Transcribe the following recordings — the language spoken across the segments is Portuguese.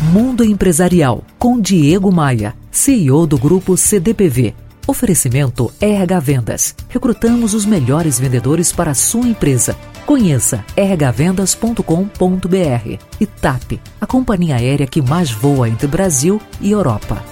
Mundo Empresarial, com Diego Maia, CEO do Grupo CDPV. Oferecimento RH Vendas. Recrutamos os melhores vendedores para a sua empresa. Conheça rhvendas.com.br e TAP, a companhia aérea que mais voa entre Brasil e Europa.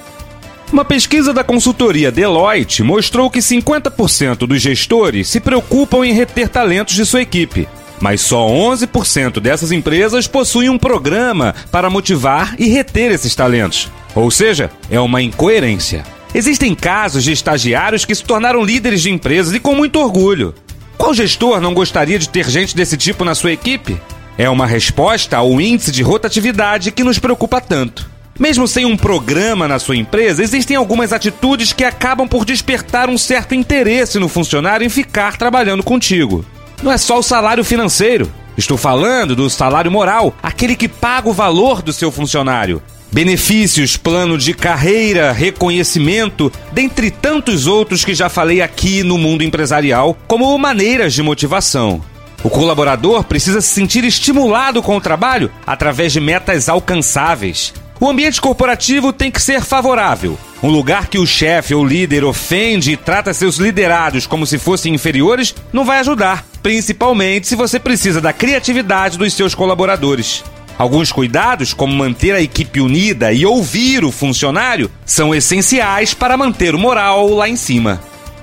Uma pesquisa da consultoria Deloitte mostrou que 50% dos gestores se preocupam em reter talentos de sua equipe. Mas só 11% dessas empresas possuem um programa para motivar e reter esses talentos. Ou seja, é uma incoerência. Existem casos de estagiários que se tornaram líderes de empresas e com muito orgulho. Qual gestor não gostaria de ter gente desse tipo na sua equipe? É uma resposta ao índice de rotatividade que nos preocupa tanto. Mesmo sem um programa na sua empresa, existem algumas atitudes que acabam por despertar um certo interesse no funcionário em ficar trabalhando contigo. Não é só o salário financeiro. Estou falando do salário moral, aquele que paga o valor do seu funcionário. Benefícios, plano de carreira, reconhecimento, dentre tantos outros que já falei aqui no mundo empresarial, como maneiras de motivação. O colaborador precisa se sentir estimulado com o trabalho através de metas alcançáveis. O ambiente corporativo tem que ser favorável. Um lugar que o chefe ou líder ofende e trata seus liderados como se fossem inferiores não vai ajudar, principalmente se você precisa da criatividade dos seus colaboradores. Alguns cuidados, como manter a equipe unida e ouvir o funcionário, são essenciais para manter o moral lá em cima.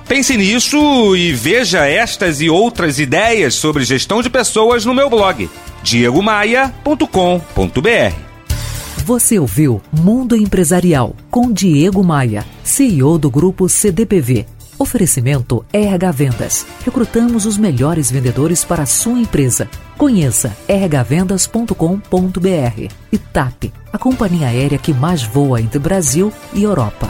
Pense nisso e veja estas e outras ideias sobre gestão de pessoas no meu blog diegomaia.com.br. Você ouviu Mundo Empresarial com Diego Maia, CEO do grupo CDPV. Oferecimento RH Vendas. Recrutamos os melhores vendedores para a sua empresa. Conheça rhvendas.com.br e TAP, a companhia aérea que mais voa entre Brasil e Europa.